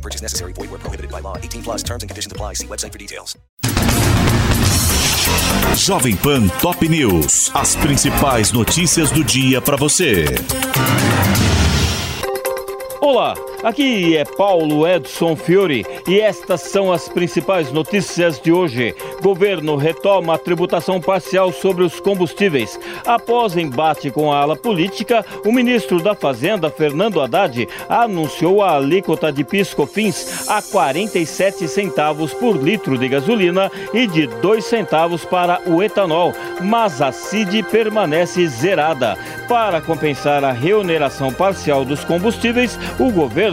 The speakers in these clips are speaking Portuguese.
No purchase necessary. Void where prohibited by law. 18 plus terms and conditions apply. See website for details. Jovem Pan Top News. As principais notícias do dia para você. Olá, aqui é Paulo Edson Fiore e estas são as principais notícias de hoje. Governo retoma a tributação parcial sobre os combustíveis. Após embate com a ala política, o ministro da Fazenda, Fernando Haddad, anunciou a alíquota de piscofins a 47 centavos por litro de gasolina e de 2 centavos para o etanol, mas a CID permanece zerada. Para compensar a reoneração parcial dos combustíveis, o governo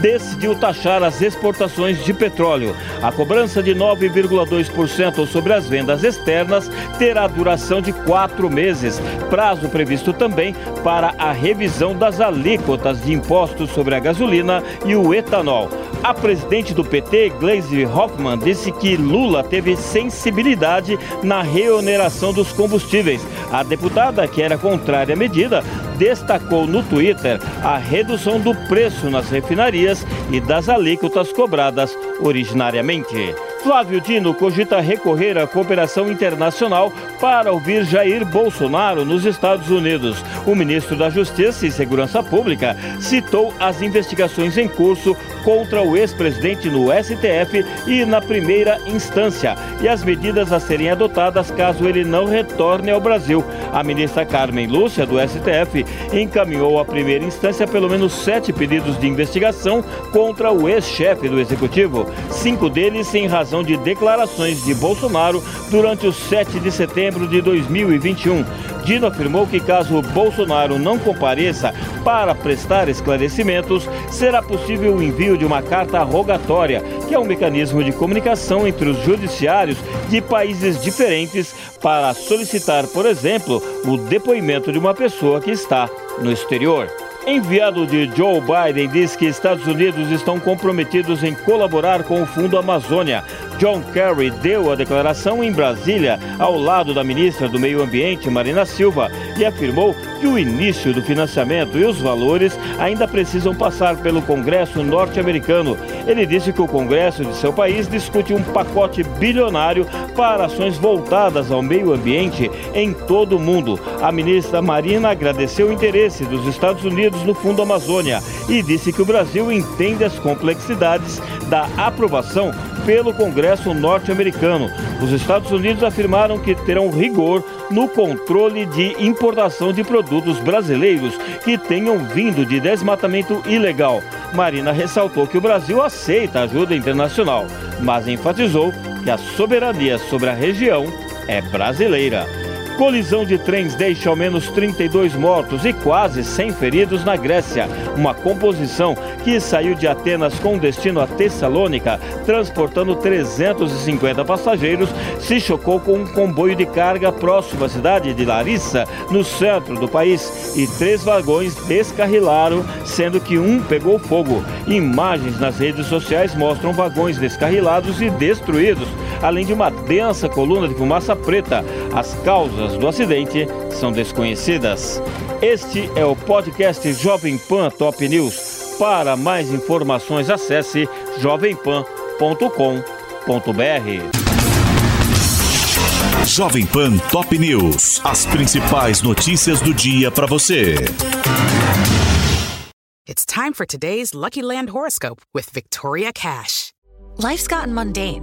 decidiu taxar as exportações de petróleo. A cobrança de 9,2% sobre as vendas externas terá duração de quatro meses, prazo previsto também para a revisão das alíquotas de impostos sobre a gasolina e o etanol. A presidente do PT, Gleisi Hoffmann, disse que Lula teve sensibilidade na reoneração dos combustíveis. A deputada, que era contrária à medida, destacou no Twitter a redução do preço nas refinarias e das alíquotas cobradas originariamente. Flávio Dino cogita recorrer à cooperação internacional para ouvir Jair Bolsonaro nos Estados Unidos. O ministro da Justiça e Segurança Pública citou as investigações em curso contra o ex-presidente no STF e na primeira instância e as medidas a serem adotadas caso ele não retorne ao Brasil. A ministra Carmen Lúcia, do STF, encaminhou à primeira instância pelo menos sete pedidos de investigação contra o ex-chefe do executivo, cinco deles em razão de declarações de Bolsonaro durante o 7 de setembro de 2021. Dino afirmou que caso Bolsonaro não compareça para prestar esclarecimentos, será possível o envio de uma carta rogatória, que é um mecanismo de comunicação entre os judiciários de países diferentes para solicitar, por exemplo, o depoimento de uma pessoa que está no exterior. Enviado de Joe Biden diz que Estados Unidos estão comprometidos em colaborar com o Fundo Amazônia. John Kerry deu a declaração em Brasília, ao lado da ministra do Meio Ambiente, Marina Silva, e afirmou que o início do financiamento e os valores ainda precisam passar pelo Congresso norte-americano. Ele disse que o Congresso de seu país discute um pacote bilionário para ações voltadas ao meio ambiente em todo o mundo. A ministra Marina agradeceu o interesse dos Estados Unidos no Fundo Amazônia e disse que o Brasil entende as complexidades da aprovação pelo Congresso norte-americano. Os Estados Unidos afirmaram que terão rigor no controle de importação de produtos brasileiros que tenham vindo de desmatamento ilegal. Marina ressaltou que o Brasil aceita ajuda internacional, mas enfatizou que a soberania sobre a região é brasileira. Colisão de trens deixa ao menos 32 mortos e quase 100 feridos na Grécia. Uma composição que saiu de Atenas com destino a Tessalônica, transportando 350 passageiros, se chocou com um comboio de carga próximo à cidade de Larissa, no centro do país, e três vagões descarrilaram, sendo que um pegou fogo. Imagens nas redes sociais mostram vagões descarrilados e destruídos, além de uma densa coluna de fumaça preta. As causas do acidente são desconhecidas. Este é o podcast Jovem Pan Top News. Para mais informações, acesse jovempan.com.br. Jovem Pan Top News. As principais notícias do dia para você. It's time for today's Lucky Land horoscope with Victoria Cash. Life's gotten mundane,